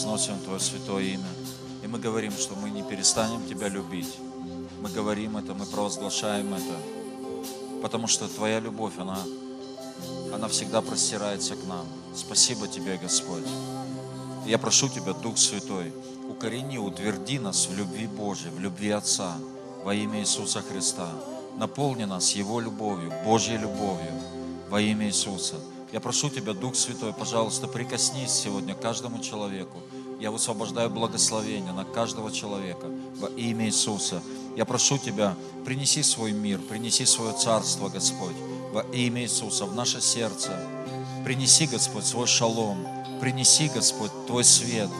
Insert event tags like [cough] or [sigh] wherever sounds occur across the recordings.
возносим Твое святое имя. И мы говорим, что мы не перестанем Тебя любить. Мы говорим это, мы провозглашаем это. Потому что Твоя любовь, она, она всегда простирается к нам. Спасибо Тебе, Господь. Я прошу Тебя, Дух Святой, укорени, утверди нас в любви Божьей, в любви Отца, во имя Иисуса Христа. Наполни нас Его любовью, Божьей любовью, во имя Иисуса. Я прошу Тебя, Дух Святой, пожалуйста, прикоснись сегодня к каждому человеку. Я высвобождаю благословение на каждого человека во имя Иисуса. Я прошу Тебя, принеси свой мир, принеси свое царство, Господь, во имя Иисуса, в наше сердце. Принеси, Господь, свой шалом, принеси, Господь, Твой свет,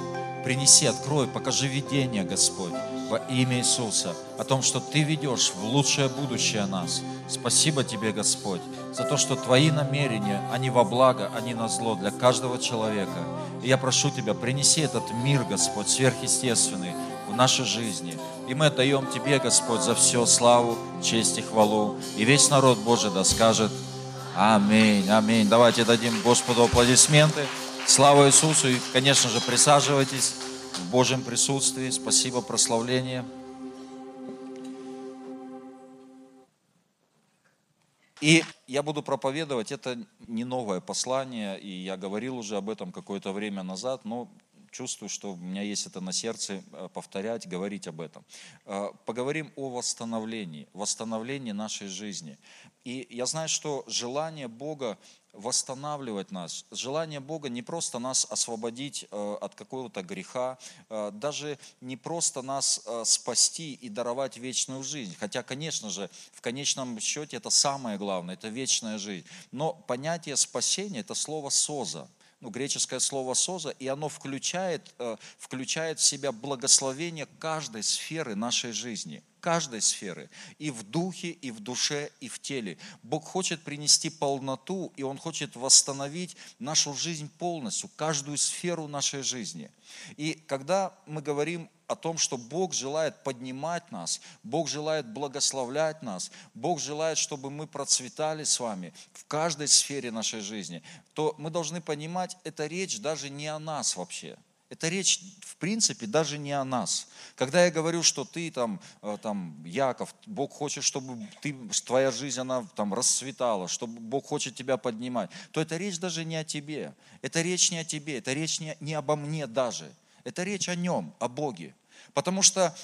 принеси, открой, покажи видение, Господь, во имя Иисуса, о том, что Ты ведешь в лучшее будущее нас. Спасибо Тебе, Господь, за то, что Твои намерения, они во благо, они на зло для каждого человека. И я прошу Тебя, принеси этот мир, Господь, сверхъестественный в нашей жизни. И мы отдаем Тебе, Господь, за все славу, честь и хвалу. И весь народ Божий да скажет Аминь, аминь. Давайте дадим Господу аплодисменты. Слава Иисусу. И, конечно же, присаживайтесь в Божьем присутствии. Спасибо, прославление. И я буду проповедовать, это не новое послание, и я говорил уже об этом какое-то время назад, но чувствую, что у меня есть это на сердце э, повторять, говорить об этом. Э, поговорим о восстановлении, восстановлении нашей жизни. И я знаю, что желание Бога восстанавливать нас. Желание Бога не просто нас освободить э, от какого-то греха, даже не просто нас спасти и даровать вечную жизнь. Хотя, конечно же, в конечном счете это самое главное, это вечная жизнь. Но понятие спасения – это слово «соза» ну, греческое слово «соза», и оно включает, э, включает в себя благословение каждой сферы нашей жизни, каждой сферы, и в духе, и в душе, и в теле. Бог хочет принести полноту, и Он хочет восстановить нашу жизнь полностью, каждую сферу нашей жизни. И когда мы говорим о том, что Бог желает поднимать нас, Бог желает благословлять нас, Бог желает, чтобы мы процветали с вами в каждой сфере нашей жизни, то мы должны понимать, это речь даже не о нас вообще. Это речь, в принципе, даже не о нас. Когда я говорю, что ты там, э, там Яков, Бог хочет, чтобы ты, твоя жизнь, она там расцветала, чтобы Бог хочет тебя поднимать, то это речь даже не о тебе. Это речь не о тебе, это речь не, не обо мне даже. Это речь о нем, о Боге. Потому что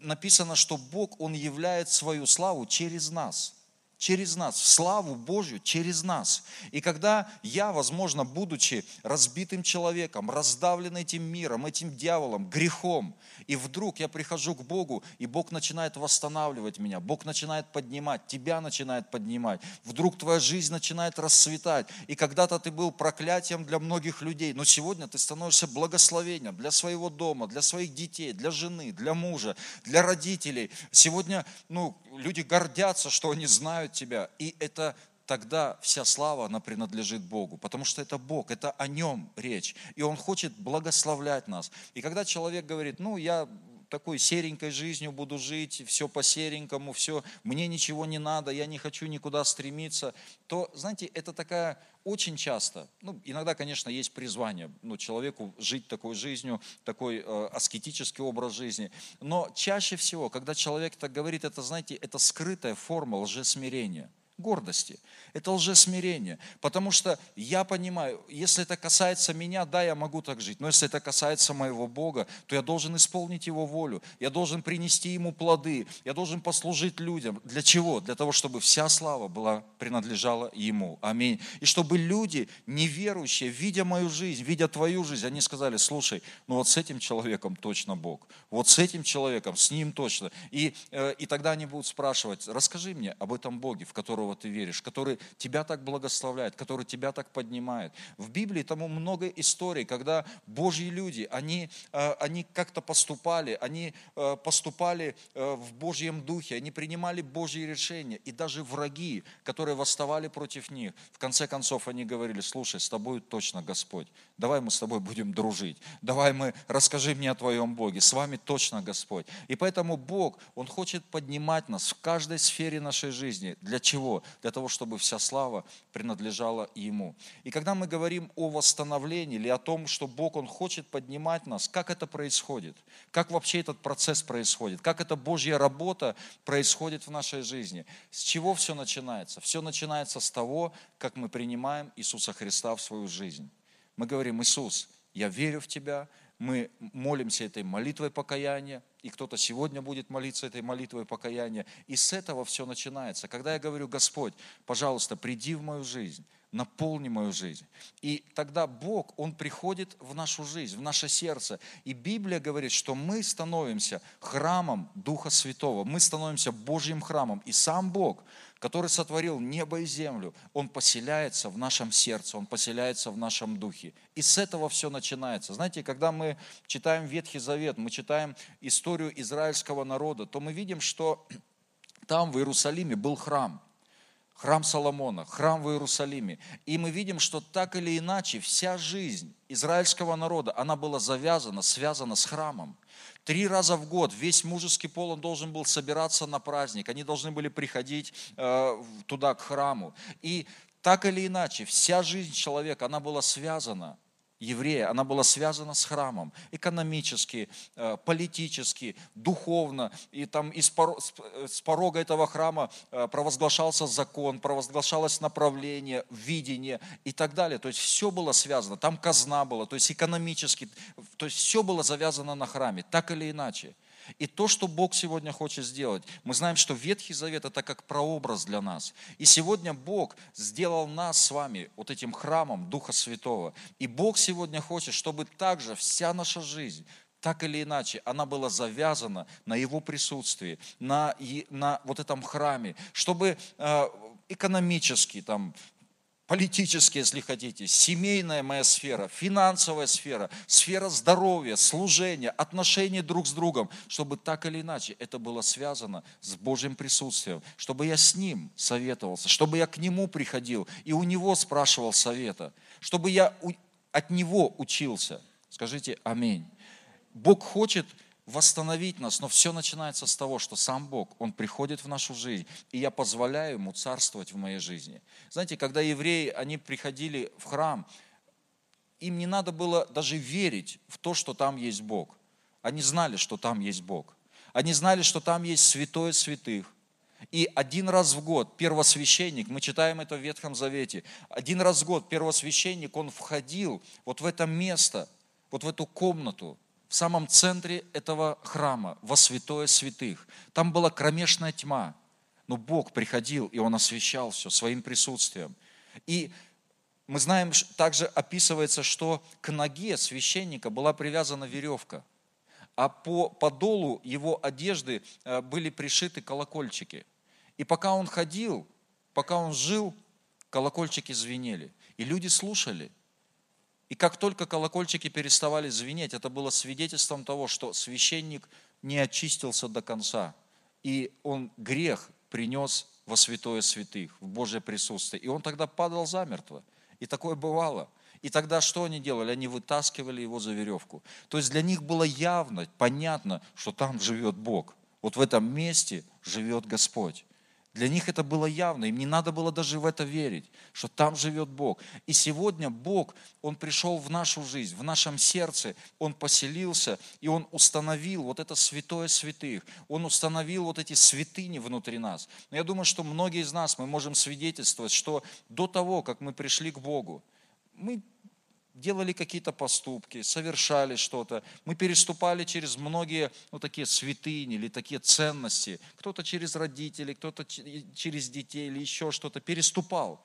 написано, что Бог, Он являет свою славу через нас – через нас, в славу Божью через нас. И когда я, возможно, будучи разбитым человеком, раздавлен этим миром, этим дьяволом, грехом, и вдруг я прихожу к Богу, и Бог начинает восстанавливать меня, Бог начинает поднимать, тебя начинает поднимать, вдруг твоя жизнь начинает расцветать, и когда-то ты был проклятием для многих людей, но сегодня ты становишься благословением для своего дома, для своих детей, для жены, для мужа, для родителей. Сегодня, ну, люди гордятся, что они знают тебя. И это тогда вся слава, она принадлежит Богу, потому что это Бог, это о Нем речь, и Он хочет благословлять нас. И когда человек говорит, ну, я такой серенькой жизнью буду жить, все по серенькому, все, мне ничего не надо, я не хочу никуда стремиться, то, знаете, это такая очень часто, ну, иногда, конечно, есть призвание ну, человеку жить такой жизнью, такой э, аскетический образ жизни, но чаще всего, когда человек так говорит, это, знаете, это скрытая форма лжесмирения – гордости. Это лжесмирение. Потому что я понимаю, если это касается меня, да, я могу так жить. Но если это касается моего Бога, то я должен исполнить Его волю. Я должен принести Ему плоды. Я должен послужить людям. Для чего? Для того, чтобы вся слава была, принадлежала Ему. Аминь. И чтобы люди, неверующие, видя мою жизнь, видя твою жизнь, они сказали, слушай, ну вот с этим человеком точно Бог. Вот с этим человеком, с ним точно. И, э, и тогда они будут спрашивать, расскажи мне об этом Боге, в которого которого ты веришь, который тебя так благословляет, который тебя так поднимает. В Библии тому много историй, когда Божьи люди, они, э, они как-то поступали, они э, поступали э, в Божьем духе, они принимали Божьи решения. И даже враги, которые восставали против них, в конце концов они говорили, слушай, с тобой точно Господь, давай мы с тобой будем дружить, давай мы, расскажи мне о твоем Боге, с вами точно Господь. И поэтому Бог, Он хочет поднимать нас в каждой сфере нашей жизни. Для чего? Для того, чтобы вся слава принадлежала Ему. И когда мы говорим о восстановлении или о том, что Бог, Он хочет поднимать нас, как это происходит? Как вообще этот процесс происходит? Как эта Божья работа происходит в нашей жизни? С чего все начинается? Все начинается с того, как мы принимаем Иисуса Христа в свою жизнь. Мы говорим, Иисус, я верю в Тебя, мы молимся этой молитвой покаяния, и кто-то сегодня будет молиться этой молитвой покаяния. И с этого все начинается. Когда я говорю, Господь, пожалуйста, приди в мою жизнь, наполни мою жизнь. И тогда Бог, Он приходит в нашу жизнь, в наше сердце. И Библия говорит, что мы становимся храмом Духа Святого, мы становимся Божьим храмом. И сам Бог, который сотворил небо и землю, Он поселяется в нашем сердце, Он поселяется в нашем духе. И с этого все начинается. Знаете, когда мы читаем Ветхий Завет, мы читаем историю израильского народа, то мы видим, что там в Иерусалиме был храм – храм Соломона, храм в Иерусалиме. И мы видим, что так или иначе вся жизнь израильского народа, она была завязана, связана с храмом. Три раза в год весь мужеский пол он должен был собираться на праздник. Они должны были приходить э, туда, к храму. И так или иначе, вся жизнь человека, она была связана еврея, она была связана с храмом экономически, э, политически, духовно. И там из с порога этого храма э, провозглашался закон, провозглашалось направление, видение и так далее. То есть все было связано. Там казна была, то есть экономически, то есть все было завязано на храме, так или иначе. И то, что Бог сегодня хочет сделать, мы знаем, что Ветхий Завет это как прообраз для нас. И сегодня Бог сделал нас с вами вот этим храмом Духа Святого. И Бог сегодня хочет, чтобы также вся наша жизнь, так или иначе, она была завязана на Его присутствии, на, на вот этом храме, чтобы э, экономически, там, политически, если хотите, семейная моя сфера, финансовая сфера, сфера здоровья, служения, отношений друг с другом, чтобы так или иначе это было связано с Божьим присутствием, чтобы я с Ним советовался, чтобы я к Нему приходил и у Него спрашивал совета, чтобы я от Него учился. Скажите аминь. Бог хочет восстановить нас, но все начинается с того, что сам Бог, Он приходит в нашу жизнь, и я позволяю Ему царствовать в моей жизни. Знаете, когда евреи, они приходили в храм, им не надо было даже верить в то, что там есть Бог. Они знали, что там есть Бог. Они знали, что там есть святое святых. И один раз в год первосвященник, мы читаем это в Ветхом Завете, один раз в год первосвященник, он входил вот в это место, вот в эту комнату, в самом центре этого храма, во святое святых. Там была кромешная тьма, но Бог приходил, и Он освещал все своим присутствием. И мы знаем, также описывается, что к ноге священника была привязана веревка, а по подолу его одежды э, были пришиты колокольчики. И пока он ходил, пока он жил, колокольчики звенели. И люди слушали – и как только колокольчики переставали звенеть, это было свидетельством того, что священник не очистился до конца. И он грех принес во святое святых, в Божье присутствие. И он тогда падал замертво. И такое бывало. И тогда что они делали? Они вытаскивали его за веревку. То есть для них было явно, понятно, что там живет Бог. Вот в этом месте живет Господь. Для них это было явно, им не надо было даже в это верить, что там живет Бог. И сегодня Бог, Он пришел в нашу жизнь, в нашем сердце, Он поселился, и Он установил вот это святое святых, Он установил вот эти святыни внутри нас. Но я думаю, что многие из нас, мы можем свидетельствовать, что до того, как мы пришли к Богу, мы делали какие-то поступки, совершали что-то. Мы переступали через многие ну, такие святыни или такие ценности. Кто-то через родителей, кто-то через детей или еще что-то переступал.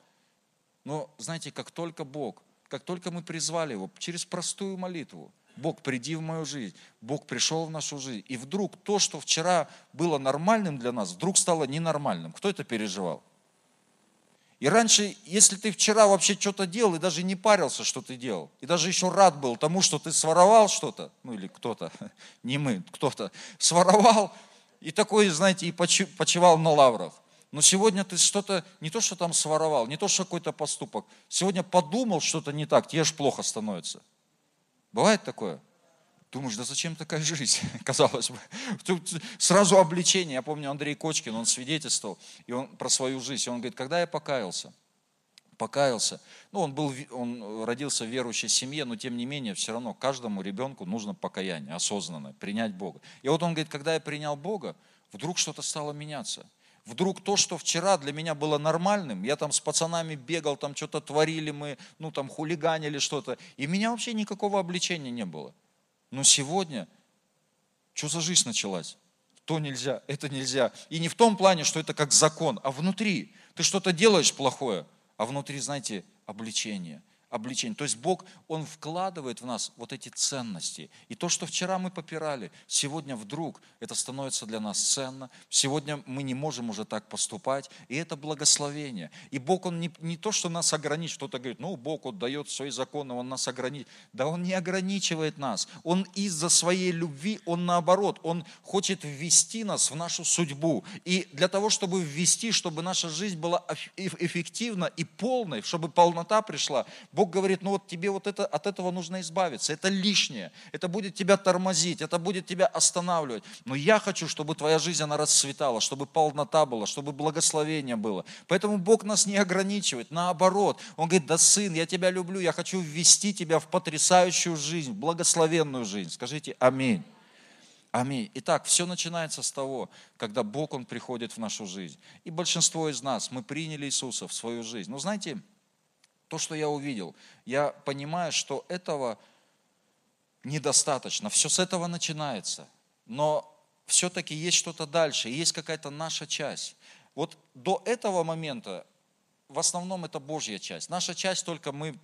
Но знаете, как только Бог, как только мы призвали Его через простую молитву, Бог, приди в мою жизнь. Бог пришел в нашу жизнь. И вдруг то, что вчера было нормальным для нас, вдруг стало ненормальным. Кто это переживал? И раньше, если ты вчера вообще что-то делал и даже не парился, что ты делал, и даже еще рад был тому, что ты своровал что-то, ну или кто-то, [laughs] не мы, кто-то, своровал, и такой, знаете, и почивал на лаврах. Но сегодня ты что-то, не то, что там своровал, не то, что какой-то поступок, сегодня подумал что-то не так, тебе же плохо становится. Бывает такое? Думаешь, да зачем такая жизнь, [laughs] казалось бы. Тут сразу обличение. Я помню Андрей Кочкин, он свидетельствовал и он, про свою жизнь. Он говорит, когда я покаялся, покаялся. Ну, он, был, он родился в верующей семье, но тем не менее, все равно каждому ребенку нужно покаяние осознанное, принять Бога. И вот он говорит, когда я принял Бога, вдруг что-то стало меняться. Вдруг то, что вчера для меня было нормальным, я там с пацанами бегал, там что-то творили мы, ну там хулиганили что-то, и меня вообще никакого обличения не было. Но сегодня, что за жизнь началась? То нельзя, это нельзя. И не в том плане, что это как закон, а внутри. Ты что-то делаешь плохое, а внутри, знаете, обличение – обличение. То есть Бог, Он вкладывает в нас вот эти ценности. И то, что вчера мы попирали, сегодня вдруг это становится для нас ценно. Сегодня мы не можем уже так поступать. И это благословение. И Бог, Он не, не то, что нас ограничит. Кто-то говорит, ну, Бог вот дает свои законы, Он нас ограничит. Да Он не ограничивает нас. Он из-за своей любви, Он наоборот, Он хочет ввести нас в нашу судьбу. И для того, чтобы ввести, чтобы наша жизнь была эффективна и полной, чтобы полнота пришла, Бог говорит, ну вот тебе вот это, от этого нужно избавиться, это лишнее, это будет тебя тормозить, это будет тебя останавливать. Но я хочу, чтобы твоя жизнь, она расцветала, чтобы полнота была, чтобы благословение было. Поэтому Бог нас не ограничивает, наоборот. Он говорит, да сын, я тебя люблю, я хочу ввести тебя в потрясающую жизнь, в благословенную жизнь. Скажите аминь. Аминь. Итак, все начинается с того, когда Бог, Он приходит в нашу жизнь. И большинство из нас, мы приняли Иисуса в свою жизнь. Но знаете, то, что я увидел, я понимаю, что этого недостаточно. Все с этого начинается. Но все-таки есть что-то дальше, есть какая-то наша часть. Вот до этого момента в основном это Божья часть. Наша часть только мы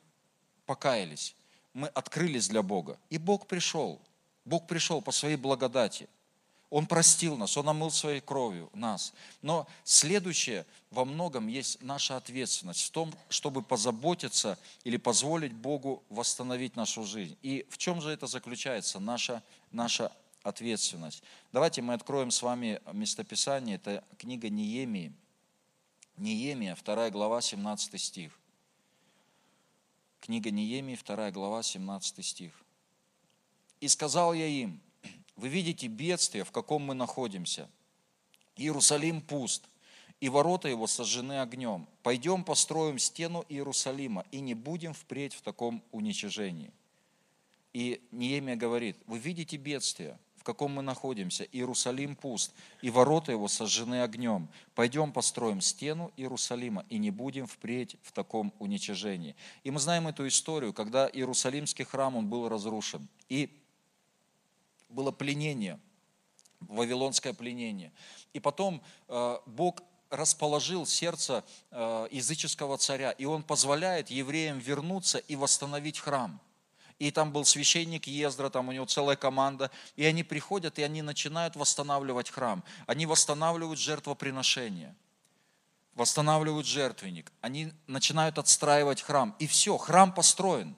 покаялись, мы открылись для Бога. И Бог пришел. Бог пришел по своей благодати – он простил нас, Он омыл своей кровью нас. Но следующее во многом есть наша ответственность в том, чтобы позаботиться или позволить Богу восстановить нашу жизнь. И в чем же это заключается, наша, наша ответственность? Давайте мы откроем с вами местописание, это книга Неемии. Неемия, 2 глава, 17 стих. Книга Неемии, 2 глава, 17 стих. «И сказал я им, вы видите бедствие, в каком мы находимся. Иерусалим пуст, и ворота его сожжены огнем. Пойдем построим стену Иерусалима, и не будем впредь в таком уничижении. И Неемия говорит, вы видите бедствие, в каком мы находимся. Иерусалим пуст, и ворота его сожжены огнем. Пойдем построим стену Иерусалима, и не будем впредь в таком уничижении. И мы знаем эту историю, когда Иерусалимский храм он был разрушен. И было пленение, вавилонское пленение. И потом э, Бог расположил сердце э, языческого царя, и он позволяет евреям вернуться и восстановить храм. И там был священник Ездра, там у него целая команда, и они приходят, и они начинают восстанавливать храм. Они восстанавливают жертвоприношение, восстанавливают жертвенник, они начинают отстраивать храм, и все, храм построен.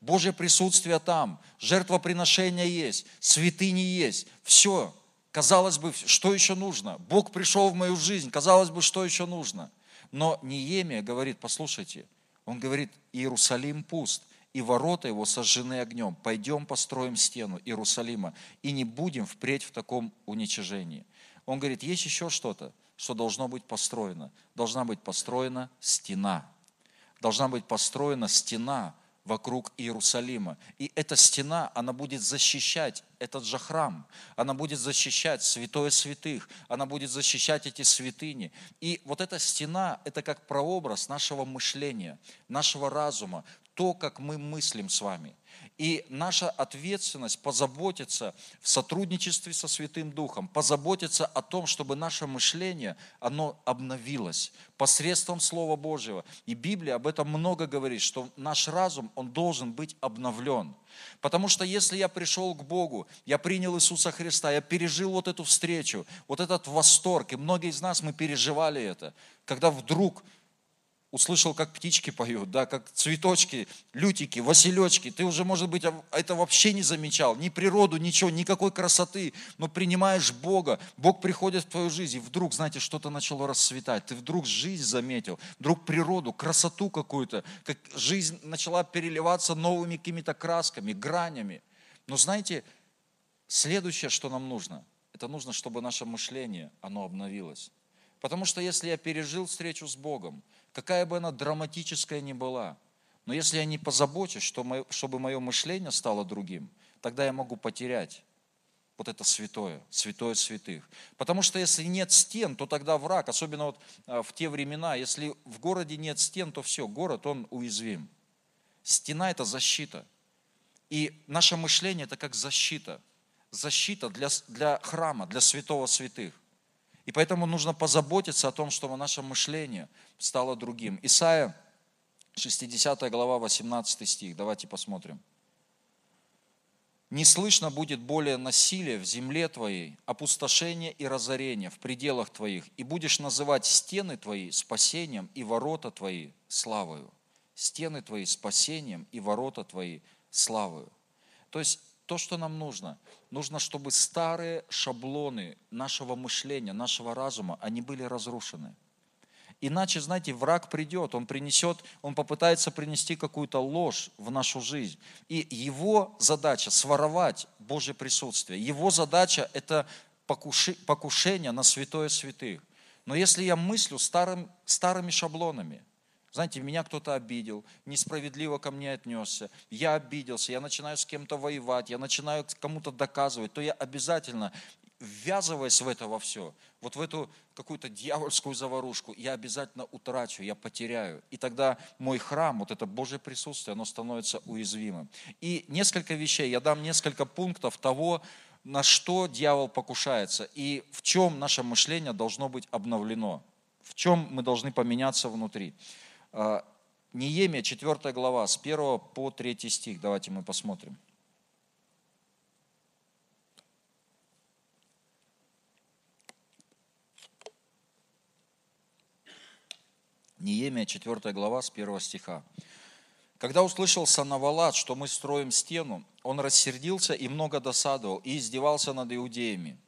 Божье присутствие там, жертвоприношения есть, святыни есть, все. Казалось бы, что еще нужно? Бог пришел в мою жизнь, казалось бы, что еще нужно? Но Неемия говорит, послушайте, он говорит, Иерусалим пуст, и ворота его сожжены огнем. Пойдем построим стену Иерусалима, и не будем впредь в таком уничижении. Он говорит, есть еще что-то, что должно быть построено. Должна быть построена стена. Должна быть построена стена, вокруг Иерусалима. И эта стена, она будет защищать этот же храм, она будет защищать святое святых, она будет защищать эти святыни. И вот эта стена, это как прообраз нашего мышления, нашего разума, то, как мы мыслим с вами – и наша ответственность позаботиться в сотрудничестве со Святым Духом, позаботиться о том, чтобы наше мышление, оно обновилось посредством Слова Божьего. И Библия об этом много говорит, что наш разум, он должен быть обновлен. Потому что если я пришел к Богу, я принял Иисуса Христа, я пережил вот эту встречу, вот этот восторг, и многие из нас мы переживали это, когда вдруг услышал, как птички поют, да, как цветочки, лютики, василечки. Ты уже, может быть, это вообще не замечал. Ни природу, ничего, никакой красоты. Но принимаешь Бога, Бог приходит в твою жизнь, и вдруг, знаете, что-то начало расцветать. Ты вдруг жизнь заметил, вдруг природу, красоту какую-то. Как жизнь начала переливаться новыми какими-то красками, гранями. Но знаете, следующее, что нам нужно, это нужно, чтобы наше мышление, оно обновилось. Потому что если я пережил встречу с Богом, какая бы она драматическая ни была, но если я не позабочусь, чтобы мое мышление стало другим, тогда я могу потерять вот это святое, святое святых. Потому что если нет стен, то тогда враг, особенно вот а, в те времена, если в городе нет стен, то все, город, он уязвим. Стена – это защита. И наше мышление – это как защита. Защита для, для храма, для святого святых. И поэтому нужно позаботиться о том, чтобы наше мышление стало другим. Исайя, 60 глава, 18 стих. Давайте посмотрим. Не слышно будет более насилия в земле твоей, опустошения и разорения в пределах твоих, и будешь называть стены твои спасением и ворота твои славою. Стены твои спасением и ворота твои славою. То есть то, что нам нужно, нужно, чтобы старые шаблоны нашего мышления, нашего разума, они были разрушены – Иначе, знаете, враг придет, он принесет, он попытается принести какую-то ложь в нашу жизнь. И его задача своровать Божье присутствие. Его задача это покушение на святое святых. Но если я мыслю старым, старыми шаблонами, знаете, меня кто-то обидел, несправедливо ко мне отнесся, я обиделся, я начинаю с кем-то воевать, я начинаю кому-то доказывать, то я обязательно ввязываясь в это во все, вот в эту какую-то дьявольскую заварушку, я обязательно утрачу, я потеряю. И тогда мой храм, вот это Божье присутствие, оно становится уязвимым. И несколько вещей, я дам несколько пунктов того, на что дьявол покушается и в чем наше мышление должно быть обновлено, в чем мы должны поменяться внутри. А, Неемия, 4 глава, с 1 по 3 стих, давайте мы посмотрим. Неемия 4 глава с 1 стиха. Когда услышал Санавалат, что мы строим стену, он рассердился и много досадовал, и издевался над иудеями –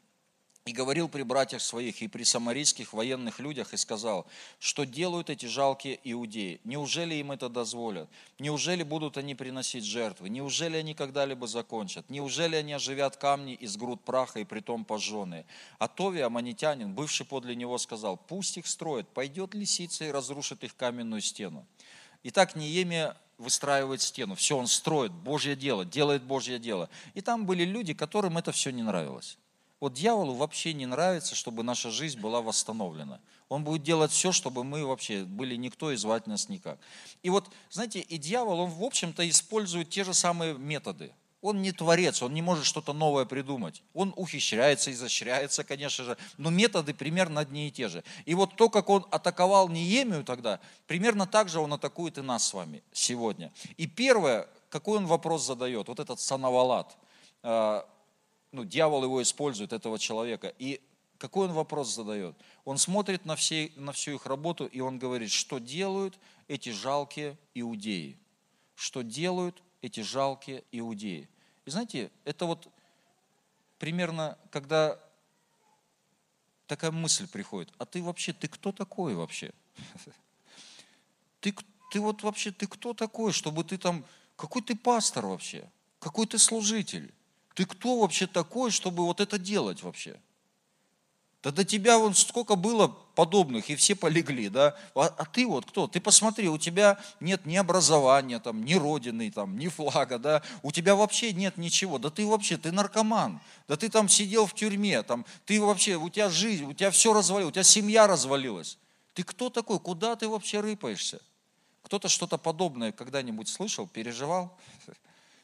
и говорил при братьях своих и при самарийских военных людях и сказал, что делают эти жалкие иудеи. Неужели им это дозволят? Неужели будут они приносить жертвы? Неужели они когда-либо закончат? Неужели они оживят камни из груд праха и притом пожженные? А Тови, аманитянин, бывший подле него, сказал, пусть их строят, пойдет лисица и разрушит их каменную стену. Итак, Неемия выстраивает стену, все он строит, Божье дело, делает Божье дело. И там были люди, которым это все не нравилось. Вот дьяволу вообще не нравится, чтобы наша жизнь была восстановлена. Он будет делать все, чтобы мы вообще были никто и звать нас никак. И вот, знаете, и дьявол, он, в общем-то, использует те же самые методы. Он не творец, он не может что-то новое придумать. Он ухищряется, изощряется, конечно же, но методы примерно одни и те же. И вот то, как он атаковал Неемию тогда, примерно так же он атакует и нас с вами сегодня. И первое, какой он вопрос задает, вот этот санавалат а, ну, дьявол его использует, этого человека. И какой он вопрос задает? Он смотрит на, все, на всю их работу, и он говорит, что делают эти жалкие иудеи? Что делают эти жалкие иудеи? И знаете, это вот примерно, когда такая мысль приходит, а ты вообще, ты кто такой вообще? [laughs] Ты, ты вот вообще, ты кто такой, чтобы ты там, какой ты пастор вообще? Какой ты служитель? Ты кто вообще такой, чтобы вот это делать вообще? Да до тебя вон сколько было подобных, и все полегли, да? А, а ты вот кто? Ты посмотри, у тебя нет ни образования, там, ни родины, там, ни флага, да? У тебя вообще нет ничего. Да ты вообще, ты наркоман. Да ты там сидел в тюрьме, там, ты вообще, у тебя жизнь, у тебя все развалилось, у тебя семья развалилась. Ты кто такой? Куда ты вообще рыпаешься? Кто-то что-то подобное когда-нибудь слышал, переживал?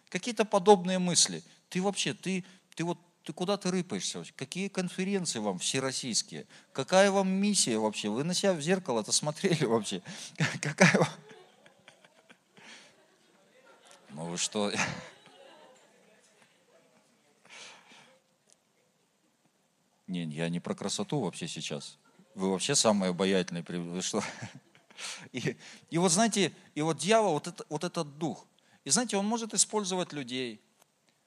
Какие-то подобные мысли – ты вообще, ты, ты вот ты куда ты рыпаешься? Какие конференции вам всероссийские? Какая вам миссия вообще? Вы на себя в зеркало-то смотрели [laughs] вообще? Какая вам... Ну вы что? [laughs] Не, я не про красоту вообще сейчас. Вы вообще самые обаятельные. Вы что? [laughs] И, и вот знаете, и вот дьявол, вот, это, вот этот дух. И знаете, он может использовать людей,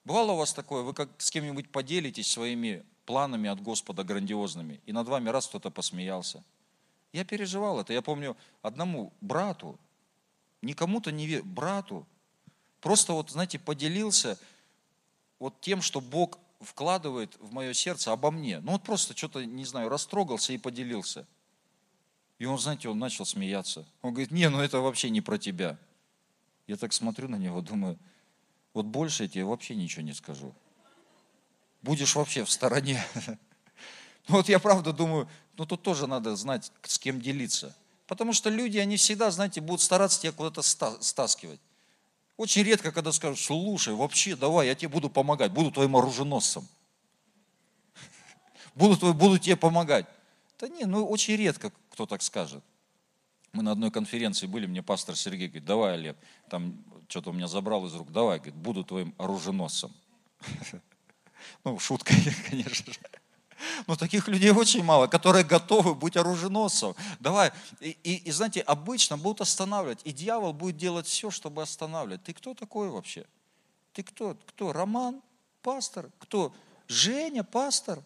Бывало у вас такое, вы как с кем-нибудь поделитесь своими планами от Господа грандиозными, и над вами раз кто-то посмеялся. Я переживал это. Я помню одному брату, никому-то не верю, брату, просто вот, знаете, поделился, вот тем, что Бог вкладывает в мое сердце обо мне. Ну вот просто что-то, не знаю, растрогался и поделился. И он, знаете, он начал смеяться. Он говорит, не, ну это вообще не про тебя. Я так смотрю на него, думаю, вот больше я тебе вообще ничего не скажу. Будешь вообще в стороне. [laughs] Ну вот я правда думаю, ну тут тоже надо знать, с кем делиться. Потому что люди, они всегда, знаете, будут стараться тебя куда-то стаскивать. Очень редко, когда скажут, слушай, вообще, давай, я тебе буду помогать, буду твоим оруженосцем. [laughs] Буду, буду тебе помогать. Да не, ну очень редко кто так скажет. Мы на одной конференции были, мне пастор Сергей говорит, давай, Олег, там что-то у меня забрал из рук, давай, говорит, буду твоим оруженосцем. [laughs] Ну, шутка, [laughs] конечно же. Но таких людей очень мало, которые готовы быть оруженосцем. Давай. И, и, и знаете, обычно будут останавливать. И дьявол будет делать все, чтобы останавливать. Ты кто такой вообще? Ты кто? Кто? Роман? Пастор? Кто? Женя? Пастор?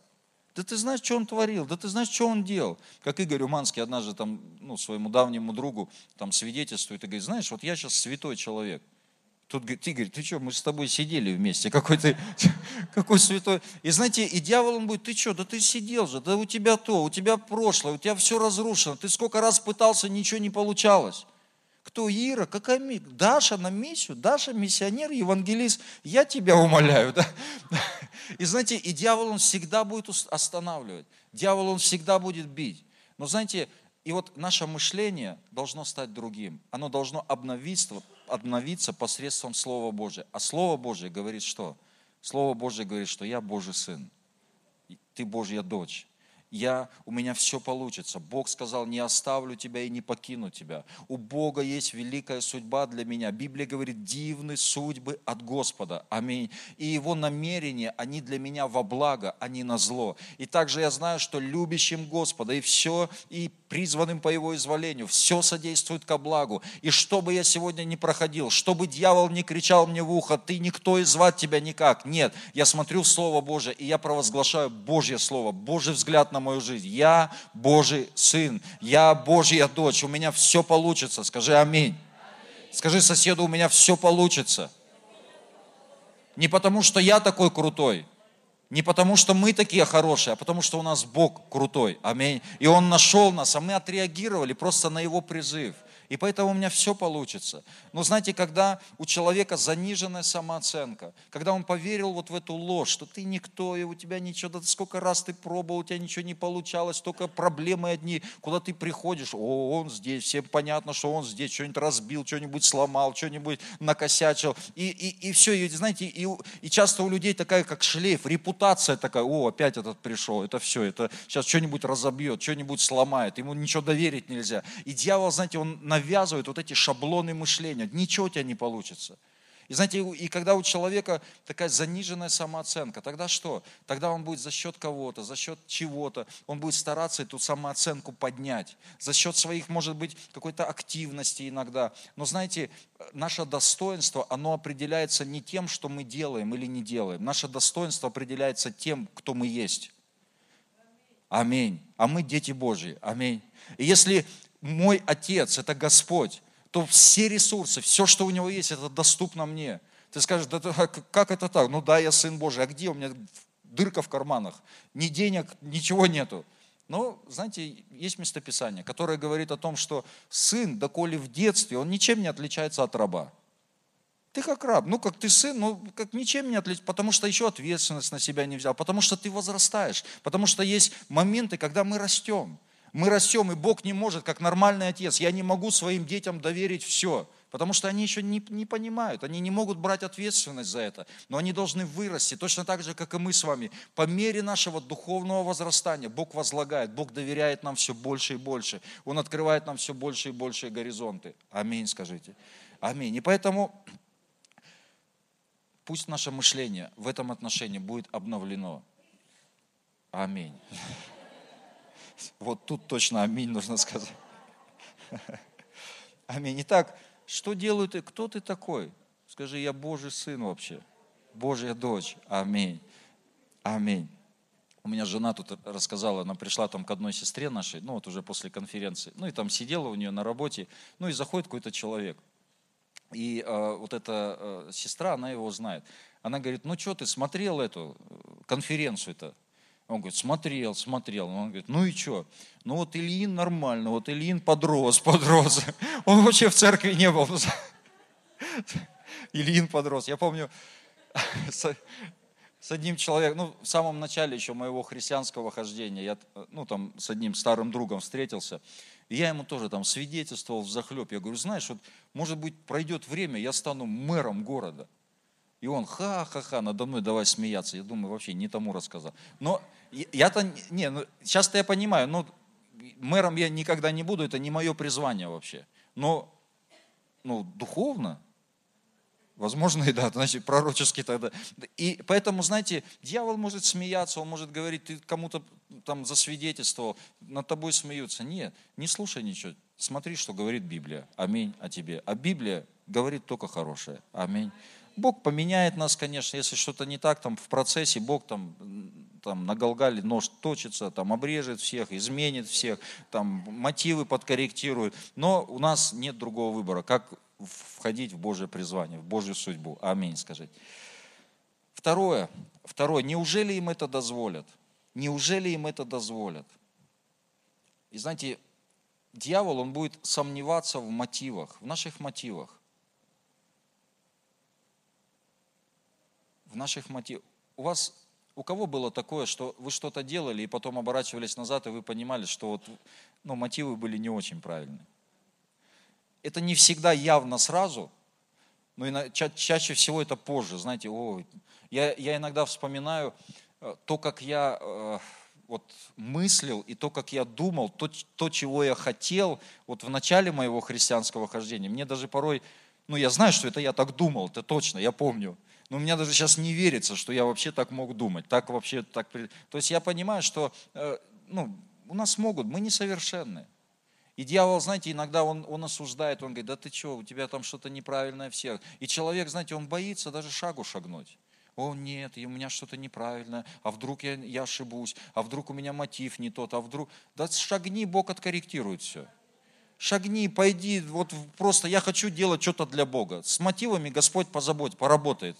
Да ты знаешь, что он творил, да ты знаешь, что он делал. Как Игорь Уманский однажды там, ну, своему давнему другу там свидетельствует и говорит, знаешь, вот я сейчас святой человек. Тут говорит, Игорь, ты что, мы с тобой сидели вместе, какой ты, [laughs] какой святой. И знаете, и дьявол он будет, ты что, да ты сидел же, да у тебя то, у тебя прошлое, у тебя все разрушено, ты сколько раз пытался, ничего не получалось. Кто Ира, какая Даша на миссию, Даша миссионер, евангелист, я тебя умоляю. Да? И знаете, и дьявол он всегда будет останавливать, дьявол он всегда будет бить. Но знаете, и вот наше мышление должно стать другим. Оно должно обновиться, обновиться посредством Слова Божия. А Слово Божие говорит что? Слово Божие говорит, что я Божий Сын, ты Божья дочь я, у меня все получится. Бог сказал, не оставлю тебя и не покину тебя. У Бога есть великая судьба для меня. Библия говорит, дивны судьбы от Господа. Аминь. И Его намерения, они для меня во благо, а не на зло. И также я знаю, что любящим Господа и все, и призванным по Его изволению, все содействует ко благу. И что бы я сегодня не проходил, чтобы дьявол не кричал мне в ухо, ты никто и звать тебя никак. Нет, я смотрю в Слово Божие, и я провозглашаю Божье Слово, Божий взгляд на мою жизнь. Я Божий сын, я Божья дочь, у меня все получится. Скажи аминь. Скажи соседу, у меня все получится. Не потому, что я такой крутой, не потому, что мы такие хорошие, а потому, что у нас Бог крутой. Аминь. И Он нашел нас, а мы отреагировали просто на Его призыв. И поэтому у меня все получится. Но знаете, когда у человека заниженная самооценка, когда он поверил вот в эту ложь, что ты никто, и у тебя ничего, да сколько раз ты пробовал, у тебя ничего не получалось, только проблемы одни, куда ты приходишь, о, он здесь, всем понятно, что он здесь, что-нибудь разбил, что-нибудь сломал, что-нибудь накосячил. И, и, и все, и знаете, и, и часто у людей такая, как шлейф, репутация такая, о, опять этот пришел, это все, это сейчас что-нибудь разобьет, что-нибудь сломает, ему ничего доверить нельзя. И дьявол, знаете, он, наверное, навязывают вот эти шаблоны мышления. Ничего у тебя не получится. И знаете, и когда у человека такая заниженная самооценка, тогда что? Тогда он будет за счет кого-то, за счет чего-то, он будет стараться эту самооценку поднять, за счет своих, может быть, какой-то активности иногда. Но знаете, наше достоинство, оно определяется не тем, что мы делаем или не делаем. Наше достоинство определяется тем, кто мы есть. Аминь. А мы дети Божьи. Аминь. И если мой Отец, это Господь, то все ресурсы, все, что у него есть, это доступно мне. Ты скажешь, да, как это так? Ну да, я Сын Божий, а где у меня дырка в карманах? Ни денег, ничего нету. Но, знаете, есть местописание, которое говорит о том, что сын, доколе в детстве, он ничем не отличается от раба. Ты как раб, ну как ты сын, ну как ничем не отличается, потому что еще ответственность на себя не взял, потому что ты возрастаешь, потому что есть моменты, когда мы растем. Мы растем, и Бог не может, как нормальный отец. Я не могу своим детям доверить все, потому что они еще не, не понимают, они не могут брать ответственность за это, но они должны вырасти, точно так же, как и мы с вами. По мере нашего духовного возрастания Бог возлагает, Бог доверяет нам все больше и больше. Он открывает нам все больше и больше горизонты. Аминь, скажите. Аминь. И поэтому пусть наше мышление в этом отношении будет обновлено. Аминь. Вот тут точно аминь нужно сказать. [laughs] Аминь. Итак, что делают ты? Кто ты такой? Скажи, я Божий сын вообще. Божья дочь. Аминь. Аминь. У меня жена тут рассказала, она пришла там к одной сестре нашей, ну вот уже после конференции, ну и там сидела у нее на работе, ну и заходит какой-то человек. И э, вот эта э, сестра, она его знает. Она говорит, ну что ты смотрел эту э, конференцию-то? Он говорит, смотрел, смотрел. Он говорит, ну и что? Ну вот Ильин нормально, вот Ильин подрос, [laughs] подрос. Он вообще в церкви не был. [laughs] Ильин подрос. Я помню, [laughs] с, одним человеком, ну, в самом начале еще моего христианского хождения, я, ну, там, с одним старым другом встретился, и я ему тоже там свидетельствовал в захлеб. Я говорю, знаешь, вот, может быть, пройдет время, я стану мэром города. И он ха-ха-ха, надо мной давай смеяться. Я думаю, вообще не тому рассказал. Но я-то, не, ну, сейчас-то я понимаю, но мэром я никогда не буду, это не мое призвание вообще. Но, ну, духовно, Возможно, [laughs] и да, значит, пророчески тогда. И поэтому, знаете, дьявол может смеяться, он может говорить, ты кому-то там засвидетельствовал, над тобой смеются. Нет, не слушай ничего, смотри, что говорит Библия. Аминь о тебе. А Библия говорит только хорошее. Аминь. Бог поменяет нас, конечно, если что-то не так, там в процессе Бог там, там на Галгале нож точится, там обрежет всех, изменит всех, там мотивы подкорректирует. Но у нас нет другого выбора, как входить в Божье призвание, в Божью судьбу. Аминь, скажите. Второе, второе, неужели им это дозволят? Неужели им это дозволят? И знаете, дьявол, он будет сомневаться в мотивах, в наших мотивах. В наших мотивах. У вас, у кого было такое, что вы что-то делали и потом оборачивались назад, и вы понимали, что вот, ну, мотивы были не очень правильные? Это не всегда явно сразу, но и ча чаще всего это позже. Знаете, о, я, я иногда вспоминаю э, то, как я э, вот мыслил и то, как я думал, то, то, чего я хотел вот в начале моего христианского хождения. Мне даже порой, ну я знаю, что это я так думал, это точно, я помню. Но мне даже сейчас не верится, что я вообще так мог думать. Так вообще так. То есть я понимаю, что э, ну, у нас могут, мы несовершенны. И дьявол, знаете, иногда он, он осуждает, он говорит, да ты что, у тебя там что-то неправильное всех. И человек, знаете, он боится даже шагу шагнуть. О, нет, у меня что-то неправильное, а вдруг я, я ошибусь, а вдруг у меня мотив не тот, а вдруг... Да шагни, Бог откорректирует все. Шагни, пойди, вот просто я хочу делать что-то для Бога. С мотивами Господь позаботит, поработает.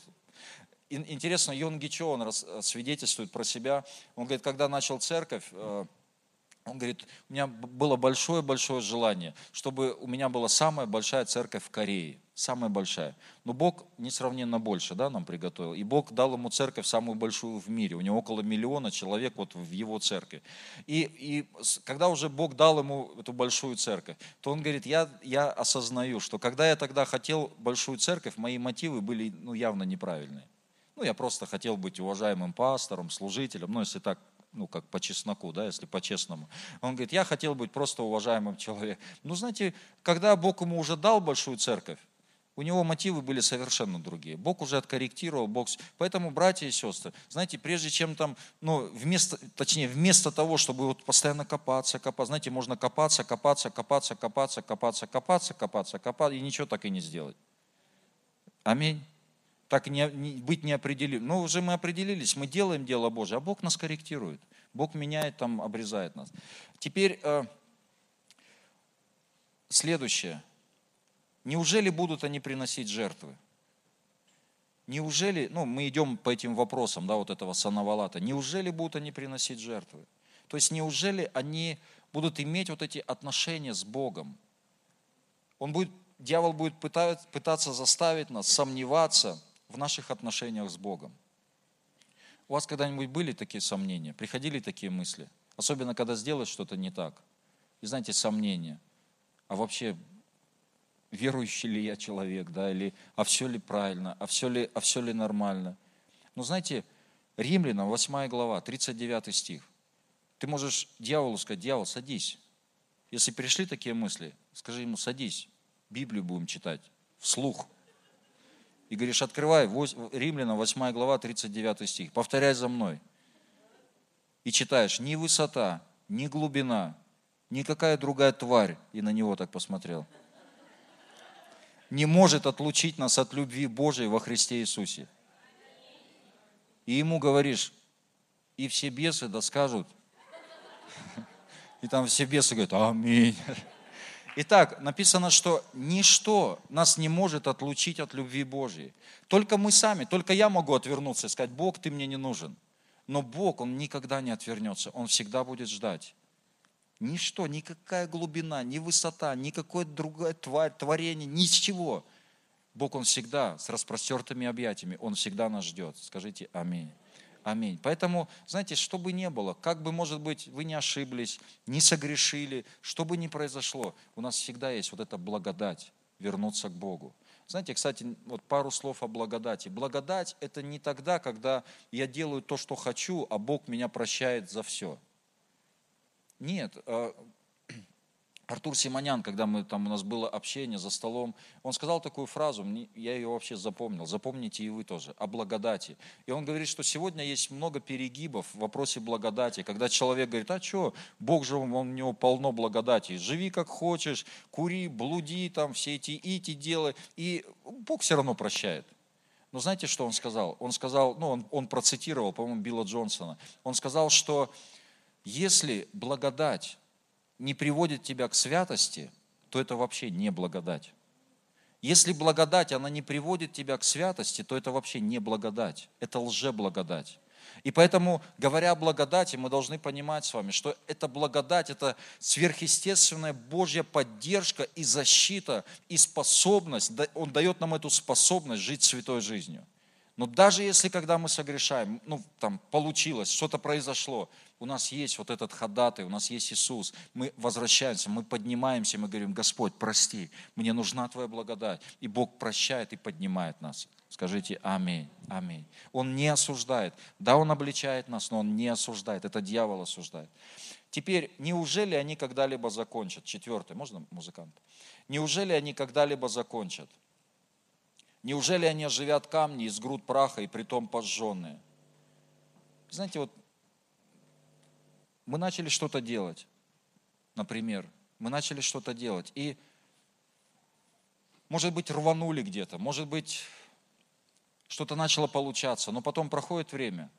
Интересно, Йон Чо, он э, свидетельствует про себя. Он говорит, когда начал церковь, э, он говорит, у меня было большое-большое желание, чтобы у меня была самая большая церковь в Корее, самая большая. Но Бог несравненно больше да, нам приготовил. И Бог дал ему церковь самую большую в мире. У него около миллиона человек вот в его церкви. И, и когда уже Бог дал ему эту большую церковь, то он говорит, я, я осознаю, что когда я тогда хотел большую церковь, мои мотивы были ну, явно неправильные. Ну, я просто хотел быть уважаемым пастором, служителем, ну, если так, ну, как по чесноку, да, если по-честному. Он говорит, я хотел быть просто уважаемым человеком. Ну, знаете, когда Бог ему уже дал большую церковь, у него мотивы были совершенно другие. Бог уже откорректировал, Бог... Поэтому, братья и сестры, знаете, прежде чем там, ну, вместо, точнее, вместо того, чтобы вот постоянно копаться, копаться, знаете, можно копаться, копаться, копаться, копаться, копаться, копаться, копаться, копаться, и ничего так и не сделать. Аминь так не, не, быть не определим. Ну, уже мы определились, мы делаем дело Божие, а Бог нас корректирует. Бог меняет, там, обрезает нас. Теперь э, следующее. Неужели будут они приносить жертвы? Неужели, ну, мы идем по этим вопросам, да, вот этого санавалата, неужели будут они приносить жертвы? То есть неужели они будут иметь вот эти отношения с Богом? Он будет, дьявол будет пытаться заставить нас сомневаться – в наших отношениях с Богом. У вас когда-нибудь были такие сомнения? Приходили такие мысли? Особенно, когда сделать что-то не так. И знаете, сомнения. А вообще, верующий ли я человек, да, или а все ли правильно, а все ли, а все ли нормально. Но знаете, Римлянам 8 глава, 39 стих. Ты можешь дьяволу сказать, дьявол, садись. Если пришли такие мысли, скажи ему, садись, Библию будем читать, вслух и говоришь, открывай, Римлянам 8 глава, 39 стих, повторяй за мной. И читаешь, ни высота, ни глубина, никакая другая тварь, и на него так посмотрел, не может отлучить нас от любви Божией во Христе Иисусе. И ему говоришь, и все бесы да скажут, [laughs] и там все бесы говорят, аминь. Итак, написано, что ничто нас не может отлучить от любви Божьей. Только мы сами, только я могу отвернуться и сказать, Бог, ты мне не нужен. Но Бог, Он никогда не отвернется, Он всегда будет ждать. Ничто, никакая глубина, ни высота, никакое другое творение, ничего. Бог, Он всегда с распростертыми объятиями, Он всегда нас ждет. Скажите аминь. Аминь. Поэтому, знаете, что бы ни было, как бы, может быть, вы не ошиблись, не согрешили, что бы ни произошло, у нас всегда есть вот эта благодать вернуться к Богу. Знаете, кстати, вот пару слов о благодати. Благодать – это не тогда, когда я делаю то, что хочу, а Бог меня прощает за все. Нет, а, Артур Симонян, когда мы, там у нас было общение за столом, он сказал такую фразу, я ее вообще запомнил, запомните и вы тоже, о благодати. И он говорит, что сегодня есть много перегибов в вопросе благодати, когда человек говорит, а что, Бог же, он, у него полно благодати, живи как хочешь, кури, блуди, там все эти ити делай, и Бог все равно прощает. Но знаете, что он сказал? Он сказал, ну, он, он процитировал, по-моему, Билла Джонсона. Он сказал, что если благодать не приводит тебя к святости, то это вообще не благодать. Если благодать, она не приводит тебя к святости, то это вообще не благодать, это лжеблагодать. И поэтому, говоря о благодати, мы должны понимать с вами, что эта благодать, это сверхъестественная Божья поддержка и защита, и способность. Он дает нам эту способность жить святой жизнью. Но даже если, когда мы согрешаем, ну, там, получилось, что-то произошло, у нас есть вот этот ходатай, у нас есть Иисус, мы возвращаемся, мы поднимаемся, мы говорим, Господь, прости, мне нужна Твоя благодать. И Бог прощает и поднимает нас. Скажите аминь, аминь. Он не осуждает. Да, Он обличает нас, но Он не осуждает. Это дьявол осуждает. Теперь, неужели они когда-либо закончат? Четвертый, можно музыкант? Неужели они когда-либо закончат? Неужели они оживят камни из груд праха и притом пожженные? Знаете, вот мы начали что-то делать, например, мы начали что-то делать, и, может быть, рванули где-то, может быть, что-то начало получаться, но потом проходит время,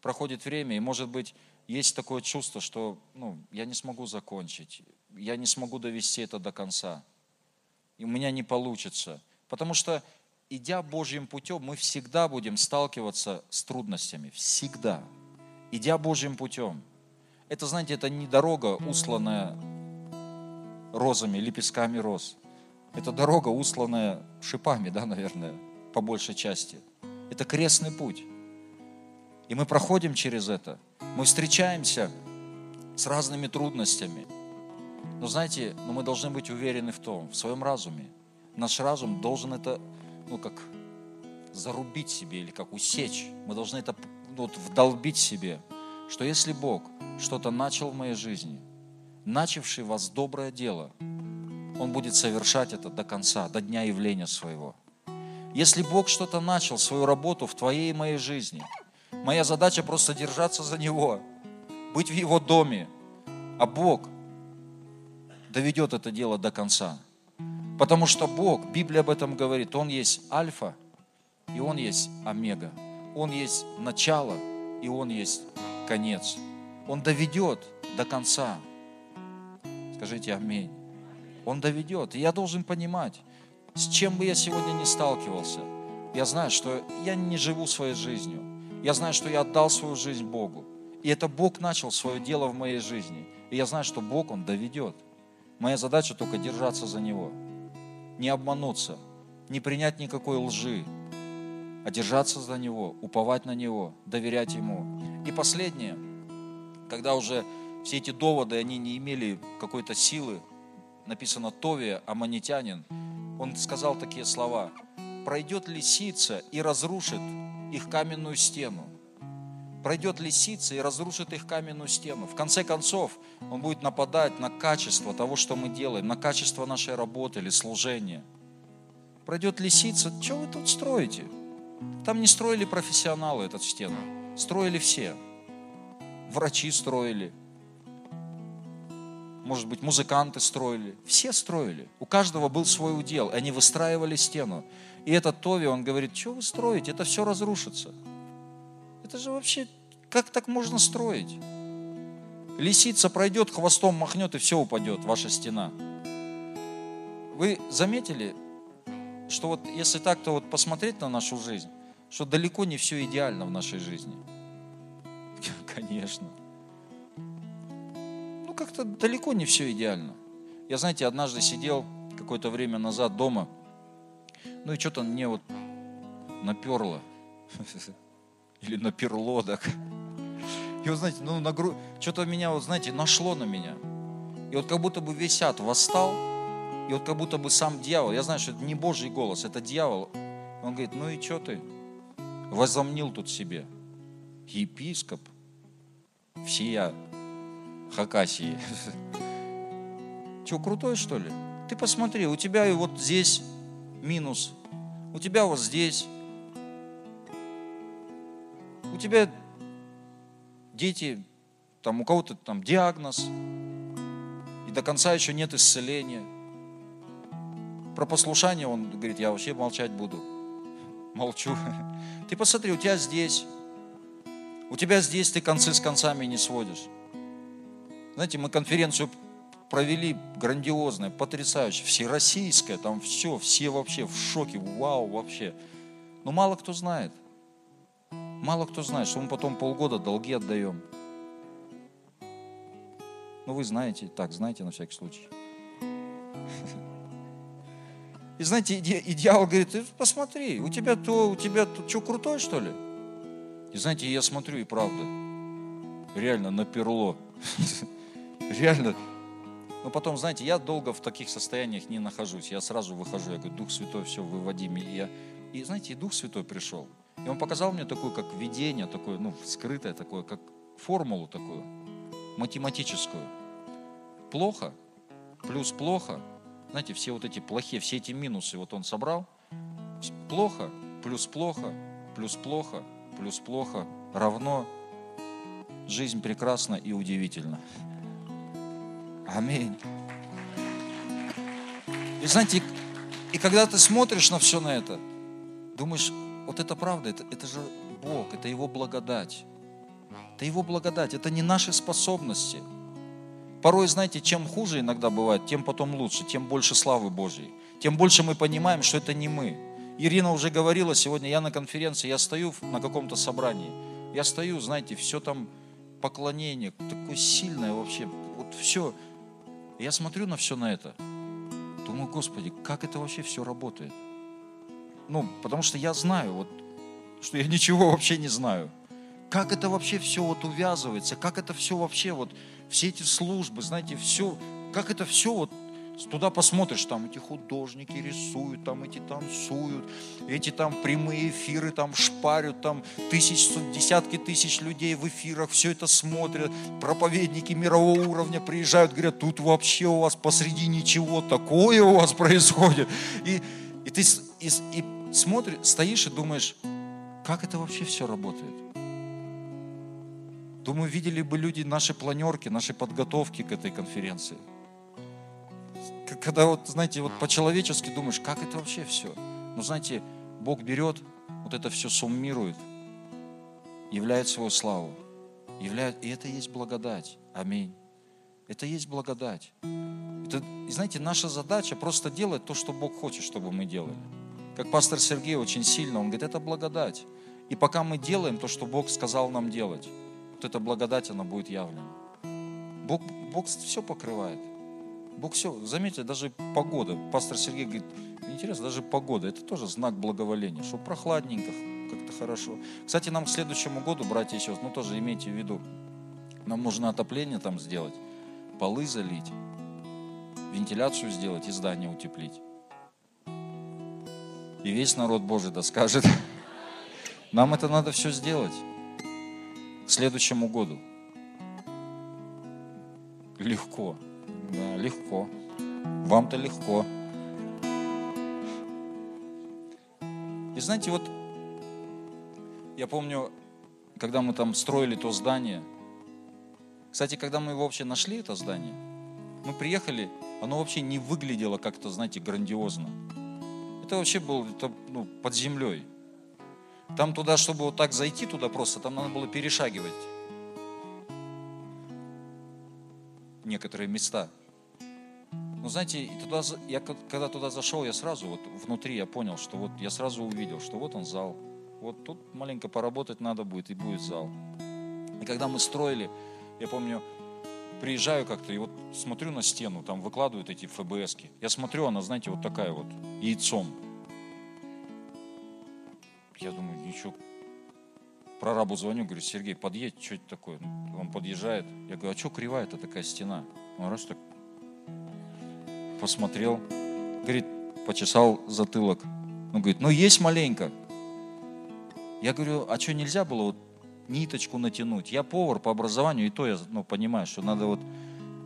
проходит время, и, может быть, есть такое чувство, что ну, я не смогу закончить, я не смогу довести это до конца, и у меня не получится, потому что идя Божьим путем, мы всегда будем сталкиваться с трудностями. Всегда. Идя Божьим путем. Это, знаете, это не дорога, усланная розами, лепестками роз. Это дорога, усланная шипами, да, наверное, по большей части. Это крестный путь. И мы проходим через это. Мы встречаемся с разными трудностями. Но знаете, но мы должны быть уверены в том, в своем разуме. Наш разум должен это ну, как зарубить себе или как усечь. Мы должны это ну, вот, вдолбить себе, что если Бог что-то начал в моей жизни, начавший вас доброе дело, Он будет совершать это до конца, до дня явления своего. Если Бог что-то начал, свою работу в твоей и моей жизни, моя задача просто держаться за Него, быть в Его доме, а Бог доведет это дело до конца – Потому что Бог, Библия об этом говорит, Он есть альфа и Он есть омега. Он есть начало и Он есть конец. Он доведет до конца. Скажите аминь. Он доведет. И я должен понимать, с чем бы я сегодня не сталкивался, я знаю, что я не живу своей жизнью. Я знаю, что я отдал свою жизнь Богу. И это Бог начал свое дело в моей жизни. И я знаю, что Бог, Он доведет. Моя задача только держаться за Него не обмануться, не принять никакой лжи, а держаться за Него, уповать на Него, доверять Ему. И последнее, когда уже все эти доводы, они не имели какой-то силы, написано Товия, аманитянин, он сказал такие слова, пройдет лисица и разрушит их каменную стену. Пройдет лисица и разрушит их каменную стену. В конце концов, он будет нападать на качество того, что мы делаем, на качество нашей работы или служения. Пройдет лисица, что вы тут строите? Там не строили профессионалы эту стену, строили все. Врачи строили, может быть, музыканты строили, все строили. У каждого был свой удел, они выстраивали стену. И этот Тови, он говорит, что вы строите, это все разрушится. Это же вообще, как так можно строить? Лисица пройдет, хвостом махнет, и все упадет, ваша стена. Вы заметили, что вот если так-то вот посмотреть на нашу жизнь, что далеко не все идеально в нашей жизни? [laughs] Конечно. Ну, как-то далеко не все идеально. Я, знаете, однажды сидел какое-то время назад дома, ну и что-то мне вот наперло. [laughs] Или наперло так. И вот, знаете, ну, на гру... что-то меня, вот, знаете, нашло на меня. И вот как будто бы весь ад восстал, и вот как будто бы сам дьявол, я знаю, что это не Божий голос, это дьявол. Он говорит, ну и что ты? Возомнил тут себе. Епископ всея Хакасии. [laughs] Что, крутой что ли? Ты посмотри, у тебя и вот здесь минус, у тебя вот здесь, у тебя дети, там у кого-то там диагноз, и до конца еще нет исцеления. Про послушание он говорит, я вообще молчать буду. [laughs] Молчу. Ты посмотри, у тебя здесь, у тебя здесь ты концы с концами не сводишь. Знаете, мы конференцию провели грандиозная, потрясающая, всероссийская, там все, все вообще в шоке, вау вообще. Но мало кто знает. Мало кто знает, что мы потом полгода долги отдаем. Ну, вы знаете, так, знаете на всякий случай. [laughs] И знаете, и дьявол говорит, посмотри, у тебя то, у тебя то, что, крутой, что ли? И знаете, я смотрю, и правда, реально наперло. [laughs] Реально. Но потом, знаете, я долго в таких состояниях не нахожусь. Я сразу выхожу, я говорю, Дух Святой, все, выводи меня. И знаете, и Дух Святой пришел. И он показал мне такое, как видение, такое, ну, скрытое такое, как формулу такую, математическую. Плохо, плюс плохо, знаете, все вот эти плохие, все эти минусы вот он собрал. Плохо, плюс плохо, плюс плохо, плюс плохо равно жизнь прекрасна и удивительна. Аминь. И знаете, и когда ты смотришь на все на это, думаешь, вот это правда, это, это же Бог, это Его благодать. Это Его благодать, это не наши способности. Порой, знаете, чем хуже иногда бывает, тем потом лучше, тем больше славы Божьей. Тем больше мы понимаем, что это не мы. Ирина уже говорила сегодня, я на конференции, я стою на каком-то собрании. Я стою, знаете, все там поклонение, такое сильное вообще, вот все. Я смотрю на все на это, думаю, Господи, как это вообще все работает? Ну, потому что я знаю, вот, что я ничего вообще не знаю. Как это вообще все вот увязывается, как это все вообще вот, все эти службы, знаете, все, как это все вот Туда посмотришь, там эти художники рисуют, там эти танцуют, эти там прямые эфиры там шпарят, там тысяч, десятки тысяч людей в эфирах, все это смотрят, проповедники мирового уровня приезжают, говорят, тут вообще у вас посреди ничего такое у вас происходит. И, и ты и, и смотришь, стоишь и думаешь, как это вообще все работает? Думаю, видели бы люди наши планерки, наши подготовки к этой конференции – когда вот, знаете, вот по-человечески думаешь, как это вообще все? Ну, знаете, Бог берет, вот это все суммирует, являет свою славу. Являет, и это есть благодать. Аминь. Это есть благодать. Это, и знаете, наша задача просто делать то, что Бог хочет, чтобы мы делали. Как пастор Сергей очень сильно, он говорит, это благодать. И пока мы делаем то, что Бог сказал нам делать, вот эта благодать, она будет явлена. Бог, Бог все покрывает. Бог все, заметьте, даже погода. Пастор Сергей говорит, интересно, даже погода, это тоже знак благоволения, что прохладненько, как-то хорошо. Кстати, нам к следующему году, братья и сестры, ну тоже имейте в виду, нам нужно отопление там сделать, полы залить, вентиляцию сделать и здание утеплить. И весь народ Божий да скажет, [laughs] нам это надо все сделать следующему году. Легко. Да, легко. Вам-то легко. И знаете, вот я помню, когда мы там строили то здание, кстати, когда мы вообще нашли, это здание, мы приехали, оно вообще не выглядело как-то, знаете, грандиозно. Это вообще было это, ну, под землей. Там туда, чтобы вот так зайти туда просто, там надо было перешагивать некоторые места. Но знаете, и туда, я когда туда зашел, я сразу вот внутри я понял, что вот я сразу увидел, что вот он зал. Вот тут маленько поработать надо будет, и будет зал. И когда мы строили, я помню, приезжаю как-то и вот смотрю на стену, там выкладывают эти ФБСки. Я смотрю, она, знаете, вот такая вот, яйцом. Я думаю, ничего. Прорабу звоню, говорю, Сергей, подъедь, что это такое? Он подъезжает. Я говорю, а что кривая-то такая стена? Он раз так посмотрел, говорит, почесал затылок. Он говорит, ну есть маленько. Я говорю, а что нельзя было вот ниточку натянуть? Я повар по образованию, и то я ну, понимаю, что надо вот...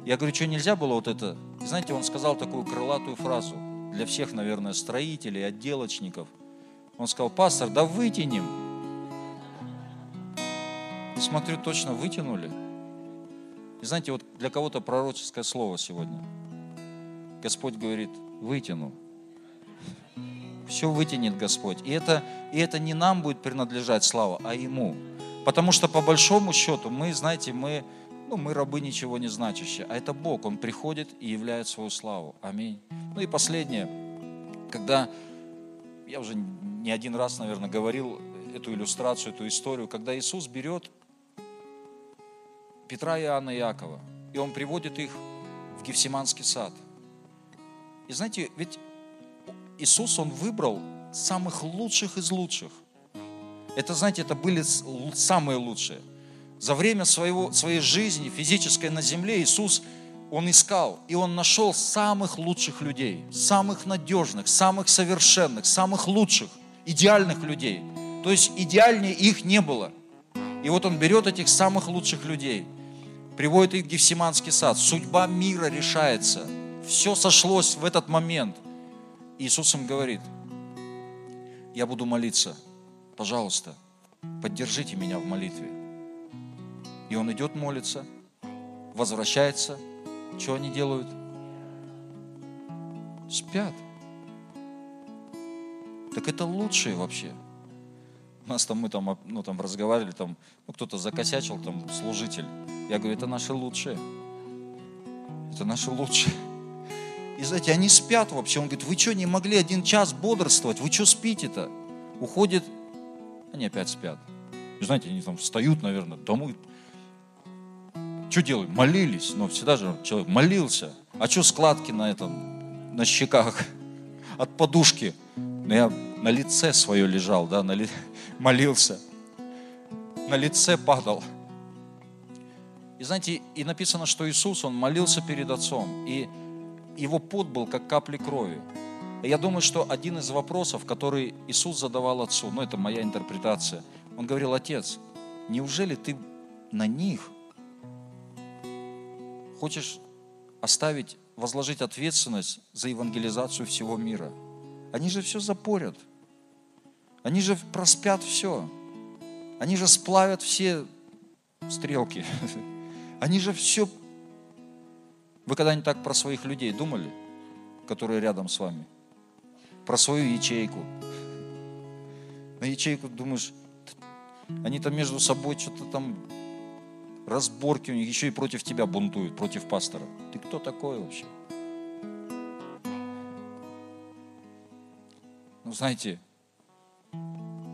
Я говорю, что нельзя было вот это? Знаете, он сказал такую крылатую фразу для всех, наверное, строителей, отделочников. Он сказал, пастор, да вытянем. И смотрю, точно вытянули. И знаете, вот для кого-то пророческое слово сегодня. Господь говорит, вытяну. Все вытянет Господь. И это, и это не нам будет принадлежать слава, а Ему. Потому что по большому счету мы, знаете, мы, ну, мы рабы ничего не значащие, а это Бог, Он приходит и являет свою славу. Аминь. Ну и последнее, когда, я уже не один раз, наверное, говорил эту иллюстрацию, эту историю, когда Иисус берет Петра, Иоанна и Иакова, и Он приводит их в Гефсиманский сад. И знаете, ведь Иисус, Он выбрал самых лучших из лучших. Это, знаете, это были самые лучшие. За время своего, своей жизни физической на земле Иисус, Он искал, и Он нашел самых лучших людей, самых надежных, самых совершенных, самых лучших, идеальных людей. То есть идеальнее их не было. И вот Он берет этих самых лучших людей, приводит их в Гефсиманский сад. Судьба мира решается. Все сошлось в этот момент. Иисус им говорит, я буду молиться – пожалуйста, поддержите меня в молитве. И он идет молиться, возвращается. Что они делают? Спят. Так это лучшее вообще. У нас там мы там, ну, там разговаривали, там, ну, кто-то закосячил, там, служитель. Я говорю, это наши лучшие. Это наши лучшие. И знаете, они спят вообще. Он говорит, вы что, не могли один час бодрствовать? Вы что спите-то? Уходит они опять спят. И знаете, они там встают, наверное, домой. Что делают? Молились. Но всегда же человек молился. А что складки на этом, на щеках? От подушки. Но я на лице свое лежал, да, на ли... [laughs] молился. На лице падал. И знаете, и написано, что Иисус, Он молился перед Отцом. И его пот был как капли крови. Я думаю, что один из вопросов, который Иисус задавал Отцу, ну это моя интерпретация, Он говорил, Отец, неужели ты на них хочешь оставить, возложить ответственность за евангелизацию всего мира? Они же все запорят. Они же проспят все. Они же сплавят все стрелки. [laughs] Они же все... Вы когда-нибудь так про своих людей думали, которые рядом с вами? про свою ячейку. На ячейку думаешь, они там между собой что-то там разборки у них, еще и против тебя бунтуют, против пастора. Ты кто такой вообще? Ну, знаете,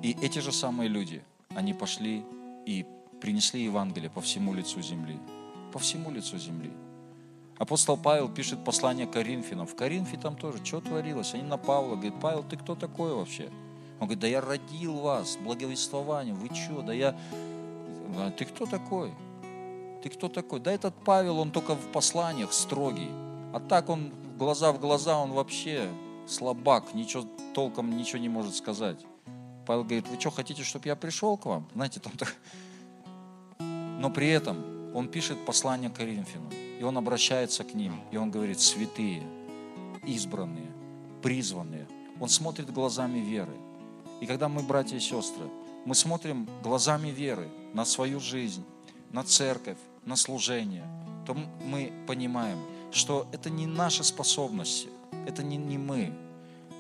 и эти же самые люди, они пошли и принесли Евангелие по всему лицу земли. По всему лицу земли. Апостол Павел пишет послание Коринфянам. В Коринфе там тоже, что творилось? Они на Павла говорят, Павел, ты кто такой вообще? Он говорит, да я родил вас благовествованием, вы что, да я... Ты кто такой? Ты кто такой? Да этот Павел, он только в посланиях строгий. А так он глаза в глаза, он вообще слабак, ничего толком ничего не может сказать. Павел говорит, вы что, хотите, чтобы я пришел к вам? Знаете, там так... Но при этом он пишет послание Коринфянам. И он обращается к ним, и он говорит, святые, избранные, призванные. Он смотрит глазами веры. И когда мы, братья и сестры, мы смотрим глазами веры на свою жизнь, на церковь, на служение, то мы понимаем, что это не наши способности, это не, не мы.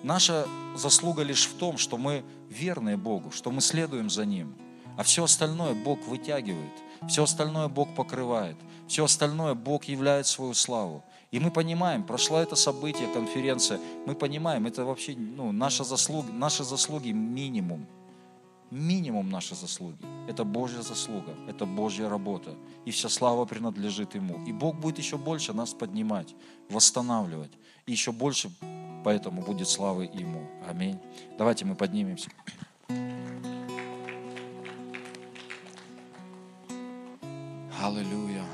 Наша заслуга лишь в том, что мы верны Богу, что мы следуем за Ним. А все остальное Бог вытягивает, все остальное Бог покрывает. Все остальное Бог являет свою славу. И мы понимаем, прошло это событие, конференция, мы понимаем, это вообще ну, наша заслуга, наши заслуги минимум. Минимум наши заслуги. Это Божья заслуга, это Божья работа. И вся слава принадлежит Ему. И Бог будет еще больше нас поднимать, восстанавливать. И еще больше поэтому будет славы Ему. Аминь. Давайте мы поднимемся. Аллилуйя.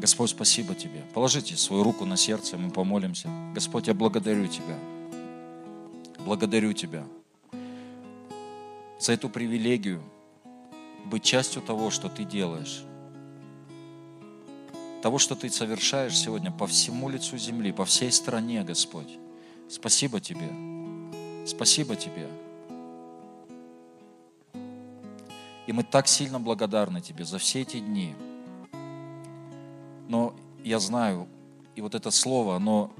Господь, спасибо Тебе. Положите свою руку на сердце, мы помолимся. Господь, я благодарю Тебя. Благодарю Тебя за эту привилегию быть частью того, что Ты делаешь. Того, что Ты совершаешь сегодня по всему лицу земли, по всей стране, Господь. Спасибо Тебе. Спасибо Тебе. И мы так сильно благодарны Тебе за все эти дни. Но я знаю, и вот это слово, оно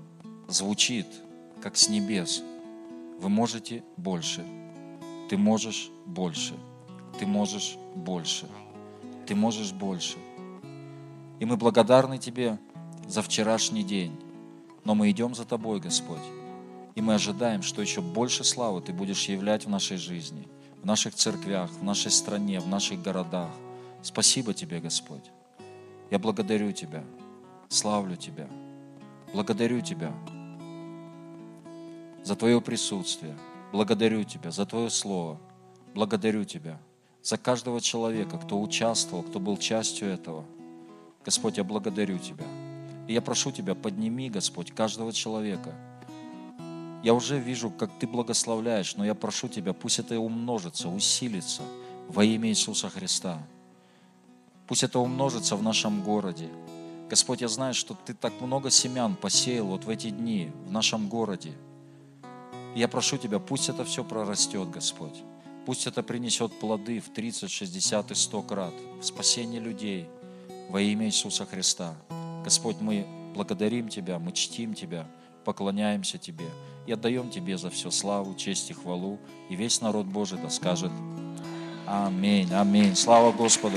звучит, как с небес. Вы можете больше. Ты можешь больше. Ты можешь больше. Ты можешь больше. И мы благодарны Тебе за вчерашний день. Но мы идем за Тобой, Господь. И мы ожидаем, что еще больше славы Ты будешь являть в нашей жизни – в наших церквях, в нашей стране, в наших городах. Спасибо Тебе, Господь. Я благодарю Тебя, славлю Тебя, благодарю Тебя за Твое присутствие, благодарю Тебя за Твое Слово, благодарю Тебя за каждого человека, кто участвовал, кто был частью этого. Господь, я благодарю Тебя. И я прошу Тебя, подними, Господь, каждого человека – я уже вижу, как Ты благословляешь, но я прошу Тебя, пусть это умножится, усилится во имя Иисуса Христа. Пусть это умножится в нашем городе. Господь, я знаю, что Ты так много семян посеял вот в эти дни в нашем городе. Я прошу Тебя, пусть это все прорастет, Господь. Пусть это принесет плоды в 30, 60 и 100 крат в спасение людей во имя Иисуса Христа. Господь, мы благодарим Тебя, мы чтим Тебя, поклоняемся Тебе и отдаем Тебе за все славу, честь и хвалу. И весь народ Божий да скажет Аминь, аминь. Слава Господу.